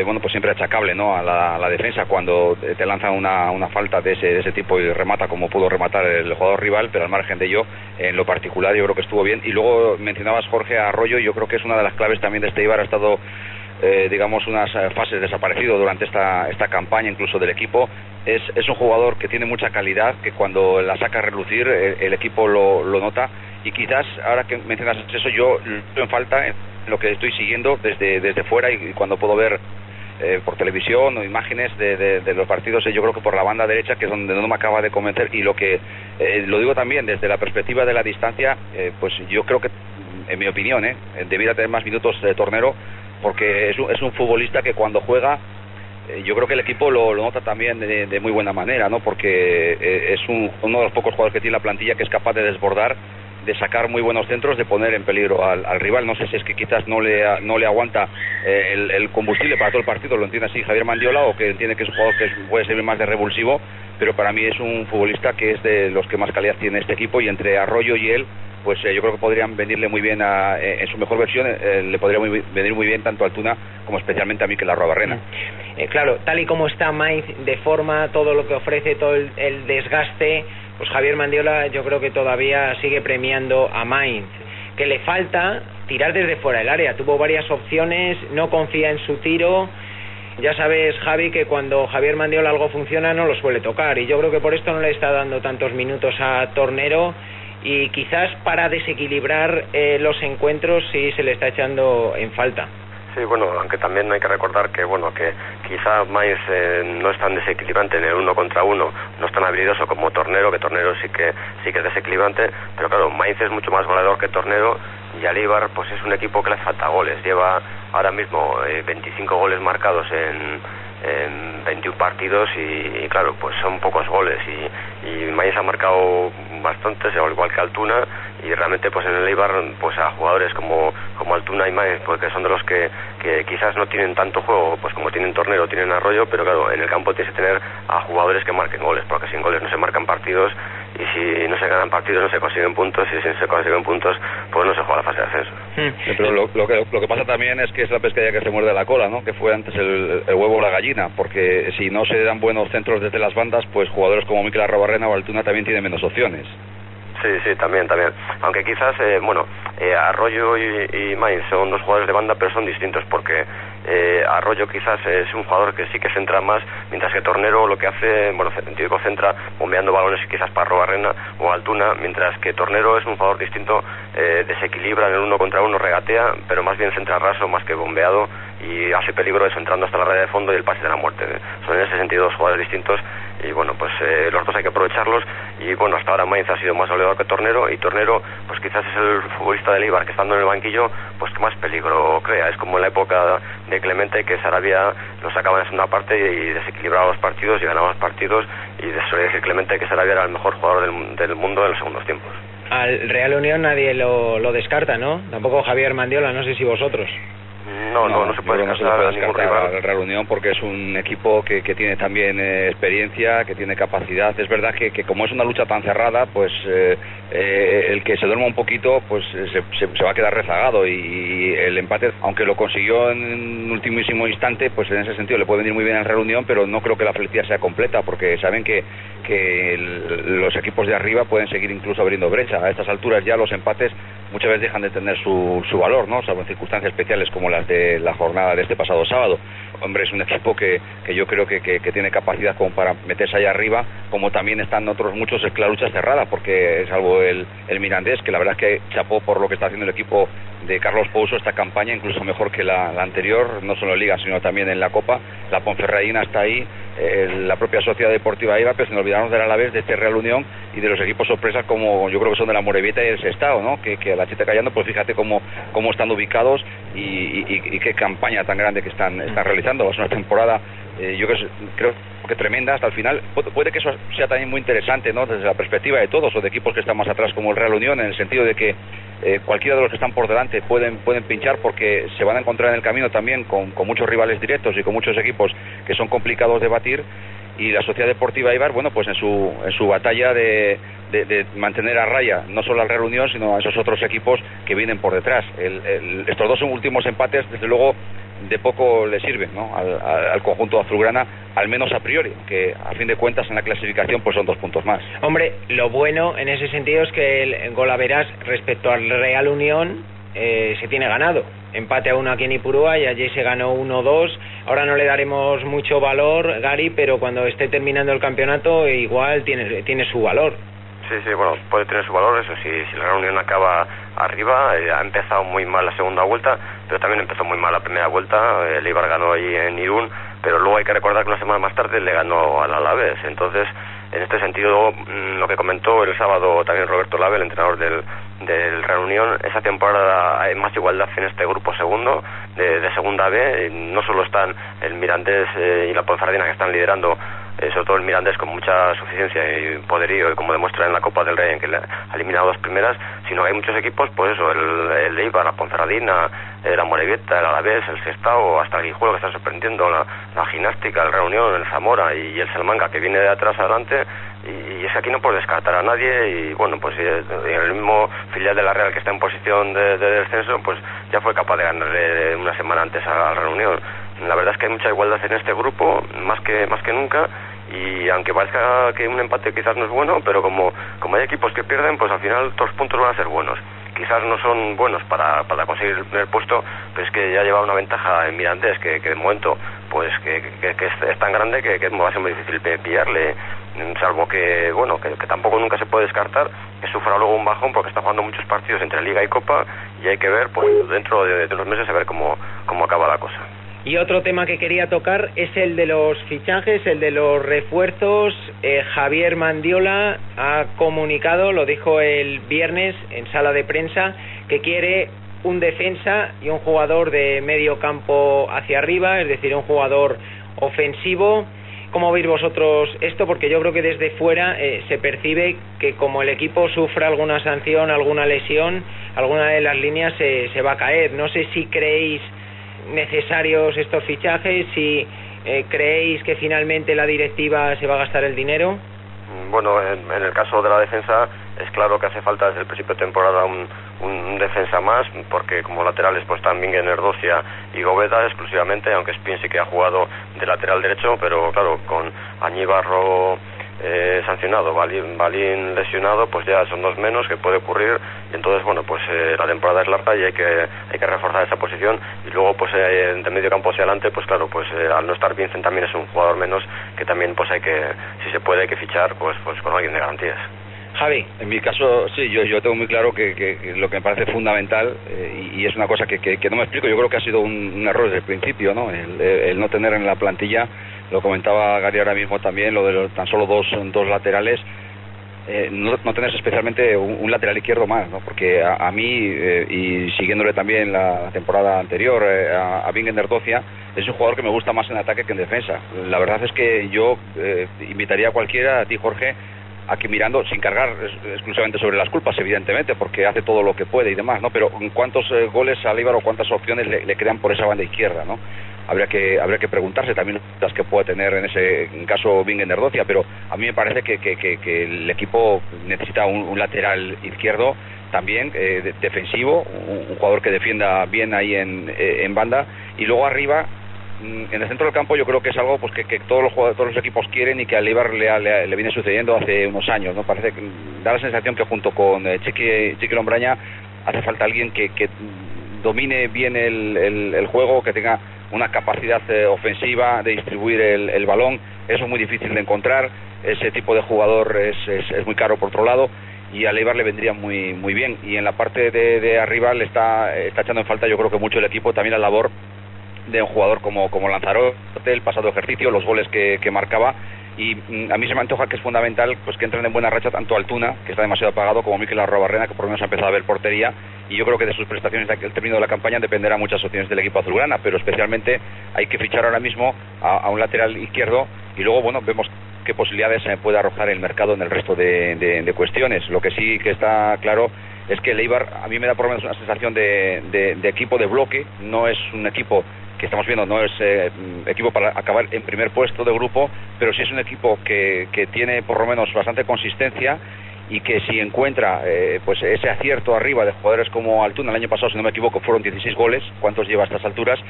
eh, bueno, pues siempre achacable ¿no? a la, defensa cuando te lanzan una, una falta de ese, de ese, tipo y remata como pudo rematar el jugador rival, pero al margen de ello, en lo particular yo creo que estuvo bien. Y luego mencionabas Jorge Arroyo, yo creo que es una de las claves también de este Ibar, ha estado eh, digamos, unas eh, fases desaparecido durante esta, esta campaña, incluso del equipo. Es, es, un jugador que tiene mucha calidad, que cuando la saca a relucir el, equipo lo, lo, nota y quizás ahora que mencionas eso yo en falta lo que estoy siguiendo desde, desde fuera y cuando puedo ver eh, por televisión o imágenes de, los partidos, eh, yo creo que por la banda derecha, que es donde no me acaba de convencer, y lo que eh, lo digo también desde la perspectiva de la distancia, pues yo creo que, en mi opinión, debiera tener más minutos de tornero, porque es un, es un futbolista que cuando juega yo creo que el equipo lo, nota también de, muy buena manera, ¿no? Porque es uno de los pocos jugadores que tiene la plantilla que es capaz de desbordar de sacar muy buenos centros, de poner en peligro al, rival. No sé si es que quizás no le, no le aguanta eh, el, combustible para todo el partido, lo entiende así Javier Mandiola, o que entiende que es un jugador que puede ser más de revulsivo, pero para mí es un futbolista que es de los que más calidad tiene este equipo y entre Arroyo y él pues eh, yo creo que podrían venirle muy bien eh, en su mejor versión, le podría venir muy bien tanto a Altuna como especialmente a Mikel Arrobarrena. Claro, tal y como está Mainz de forma, todo lo que ofrece, todo el desgaste, pues Javier Mandiola yo creo que todavía sigue premiando a Mainz, que le falta tirar desde fuera del área. Tuvo varias opciones, no confía en su tiro. Ya sabes, Javi, que cuando Javier Mandiola algo funciona no lo suele tocar y yo creo que por esto no le está dando tantos minutos a Tornero y quizás para desequilibrar eh, los encuentros sí se le está echando en falta. Sí, bueno, aunque también hay que recordar que bueno que quizá Mainz eh, no es tan desequilibrante en el uno contra uno, no es tan habilidoso como Tornero, que Tornero sí que sí que es desequilibrante, pero claro, Mainz es mucho más goleador que Tornero y Alíbar pues es un equipo que le falta goles, lleva ahora mismo 25 eh, goles marcados en, en 21 partidos y, claro, pues son pocos goles y, y Mainz ha marcado bastantes, al igual que Altuna, y realmente pues en el Eibar pues a jugadores como, como Altuna y Maez porque pues, son de los que, que, quizás no tienen tanto juego pues como tienen Tornero tienen Arroyo pero claro en el campo tienes que tener a jugadores que marquen goles porque sin goles no se marcan partidos y si no se ganan partidos no se consiguen puntos y si se consiguen puntos pues no se juega la fase de ascenso hmm. pero lo, lo, que, lo que pasa también es que es la pescadilla que se muerde la cola ¿no? que fue antes el, huevo o la gallina porque si no se dan buenos centros desde las bandas pues jugadores como Mikel Arrobarrena o Altuna también tienen menos opciones Sí, sí, también, también. Aunque quizás, eh, bueno, eh, Arroyo y, y son dos jugadores de banda, pero son distintos porque eh, Arroyo quizás es un jugador que sí que centra más, mientras que Tornero lo que hace, bueno, Típico centra bombeando balones quizás para Robarrena o Altuna, mientras que Tornero es un jugador distinto, desequilibra en el uno contra uno, regatea, pero más bien centra raso más que bombeado y hace peligro eso entrando hasta la raya de fondo y el pase de la muerte. Son en ese sentido dos jugadores distintos y bueno, pues eh, los dos hay que aprovecharlos y bueno, hasta ahora Mainz ha sido más goleador que Tornero y Tornero pues quizás es el futbolista del Ibar que estando en el banquillo pues que más peligro crea, es como en la época de Clemente que Sarabia lo sacaba en la segunda parte y desequilibraba los partidos y ganaba los partidos y suele decir Clemente que Sarabia era el mejor jugador del, del mundo en los segundos tiempos. Al Real Unión nadie lo, lo descarta, ¿no? Tampoco Javier Mandiola, no sé si vosotros. No, no, no, se puede descartar, a Real Unión porque es un equipo que, que tiene también eh, experiencia, que tiene capacidad. Es verdad que, que, como es una lucha tan cerrada, pues eh, eh, el que se duerma un poquito, pues se, se, va a quedar rezagado y, el empate, aunque lo consiguió en un ultimísimo instante, pues en ese sentido le puede venir muy bien al Real Unión, pero no creo que la felicidad sea completa porque saben que, que los equipos de arriba pueden seguir incluso abriendo brecha. A estas alturas ya los empates muchas veces dejan de tener su, su valor, ¿no? Salvo en circunstancias especiales como las de la jornada de este pasado sábado. Hombre, es un equipo que, que yo creo que, que, tiene capacidad como para meterse allá arriba, como también están otros muchos es que la lucha cerrada, porque salvo el, el Mirandés, que la verdad es que chapó por lo que está haciendo el equipo de Carlos Pouso esta campaña, incluso mejor que la, anterior, no solo en Liga, sino también en la Copa. La Ponferradina está ahí, eh, la propia Sociedad Deportiva IVA, pero se nos olvidamos de la vez de este Real Unión y de los equipos sorpresas como yo creo que son de la Morevieta y el Sestao, ¿no? que, a la chita callando, pues fíjate cómo, cómo están ubicados y, qué campaña tan grande que están, están realizando. Ser una temporada, eh, yo creo, creo que tremenda hasta el final. puede que eso sea también muy interesante, ¿no? Desde la perspectiva de todos o de equipos que están más atrás como el Real Unión, en el sentido de que eh, cualquiera de los que están por delante pueden, pueden pinchar porque se van a encontrar en el camino también con, muchos rivales directos y con muchos equipos que son complicados de batir y la Sociedad Deportiva Ibar, bueno, pues en su, en su batalla de, mantener a raya no solo al Real Unión, sino a esos otros equipos que vienen por detrás. estos dos últimos empates, desde luego, de poco le sirve ¿no? al, conjunto azulgrana, al menos a priori, que a fin de cuentas en la clasificación pues son dos puntos más. Hombre, lo bueno en ese sentido es que el Golaveras respecto al Real Unión eh, se tiene ganado. Empate a uno aquí en Ipurúa y allí se ganó 1-2. Ahora no le daremos mucho valor, Gary, pero cuando esté terminando el campeonato igual tiene, tiene su valor. Sí, sí, bueno, puede tener su valor, eso sí, si la reunión acaba arriba, eh, ha empezado muy mal la segunda vuelta, pero también empezó muy mal la primera vuelta, eh, el Ibar ganó ahí en Irún, pero luego hay que recordar que una semana más tarde le ganó al Alavés, entonces en este sentido, mm, lo que comentó el sábado también Roberto Lave, el entrenador del, del Reunión, esa temporada hay más igualdad en este grupo segundo de, segunda B. No solo están el Mirandés eh, y la Ponferradina que están liderando, eh, sobre todo el Mirandés con mucha suficiencia y poderío, y como demuestra en la Copa del Rey, en que ha eliminado dos primeras, sino que hay muchos equipos, pues eso, el, el Eibar, la Ponferradina, eh, la Morevieta, el Alavés, el Sestao, hasta el Guijuelo que está sorprendiendo, la, Gimnástica, el Reunión, el Zamora y, el Salmanga que viene de atrás adelante y, es aquí no puede descartar a nadie y bueno, pues el mismo filial de la Real que está en posición de, descenso, pues ya fue capaz de ganarle una semana antes a la reunión. La verdad es que hay mucha igualdad en este grupo, más que, más que nunca, y aunque parezca que un empate quizás no es bueno, pero como, como hay equipos que pierden, pues al final todos los puntos van a ser buenos. Quizás no son buenos para, para conseguir el primer puesto, pero es que ya lleva una ventaja en Mirandés que, de momento pues que, es, tan grande que, va a ser muy difícil pillarle salvo que, bueno, que, tampoco nunca se puede descartar que sufra luego un bajón porque está jugando muchos partidos entre Liga y Copa y hay que ver, pues dentro de, unos meses a ver cómo, cómo acaba la cosa. Y otro tema que quería tocar es el de los fichajes, el de los refuerzos. Eh, Javier Mandiola ha comunicado, lo dijo el viernes en sala de prensa, que quiere un defensa y un jugador de medio campo hacia arriba, es decir, un jugador ofensivo ¿Cómo veis vosotros esto? Porque yo creo que desde fuera eh, se percibe que como el equipo sufra alguna sanción, alguna lesión, alguna de las líneas se, va a caer. No sé si creéis necesarios estos fichajes, si eh, creéis que finalmente la directiva se va a gastar el dinero. Bueno, en, el caso de la defensa es claro que hace falta desde el principio de temporada un, defensa más, porque como laterales pues también Erdocia y Gobeda exclusivamente, aunque Spin sí que ha jugado de lateral derecho, pero claro, con Añibarro eh, sancionado, Balín, lesionado, pues ya son dos menos que puede ocurrir y entonces bueno pues eh, la temporada es larga y hay que hay que reforzar esa posición y luego pues eh, de medio campo hacia adelante pues claro pues eh, al no estar Vincent también es un jugador menos que también pues hay que si se puede hay que fichar pues pues con alguien de garantías. Javi. En mi caso, sí, yo, yo tengo muy claro que, lo que me parece fundamental, y, es una cosa que, no me explico, yo creo que ha sido un, error desde el principio, ¿no? el, no tener en la plantilla lo comentaba Gary ahora mismo también, lo de los, tan solo dos, dos laterales, eh, no, no, tener especialmente un, lateral izquierdo más, ¿no? porque a, mí, eh, y siguiéndole también la temporada anterior eh, a, a Bingen Erdocia, es un jugador que me gusta más en ataque que en defensa. La verdad es que yo invitaría a cualquiera, a ti Jorge, a que mirando, sin cargar exclusivamente sobre las culpas, evidentemente, porque hace todo lo que puede y demás, ¿no? Pero ¿cuántos goles al Íbaro, cuántas opciones le, le, crean por esa banda izquierda, ¿no? Habría que habría que preguntarse también las que puede tener en ese caso Bingen Erdocia, pero a mí me parece que, que, el equipo necesita un, lateral izquierdo también eh, defensivo, un, jugador que defienda bien ahí en, eh, en banda. Y luego arriba mm, en el centro del campo yo creo que es algo pues que, todos los todos los equipos quieren y que al Ibar le, le, viene sucediendo hace unos años no parece que da la sensación que junto con eh, Chiqui, Chiqui Lombraña hace falta alguien que, que domine bien el, el, juego que tenga una capacidad eh, ofensiva de distribuir el, balón. Eso es muy difícil de encontrar. Ese tipo de jugador es, es, muy caro por otro lado y a Leibar le vendría muy muy bien. Y en la parte de, arriba le está, está echando en falta yo creo que mucho el equipo también la labor de un jugador como, Lanzarote, el pasado ejercicio, los goles que marcaba y mm, a mí se me antoja que es fundamental pues que entren en buena racha tanto Altuna, que está demasiado apagado, como Miquel Arrobarrena, que por lo menos ha empezado a ver portería, y yo creo que de sus prestaciones el término de la campaña dependerá muchas opciones del equipo azulgrana, pero especialmente hay que fichar ahora mismo a, un lateral izquierdo y luego, bueno, vemos qué posibilidades se puede arrojar el mercado en el resto de, cuestiones. Lo que sí que está claro es que el Eibar a mí me da por lo menos una sensación de equipo de bloque, no es un equipo que estamos viendo no es eh, equipo para acabar en primer puesto de grupo, pero sí es un equipo que, que tiene por lo menos bastante consistencia y que si encuentra eh, pues ese acierto arriba de jugadores como Altuna, el año pasado, si no me equivoco, fueron 16 goles, ¿cuántos lleva a estas alturas?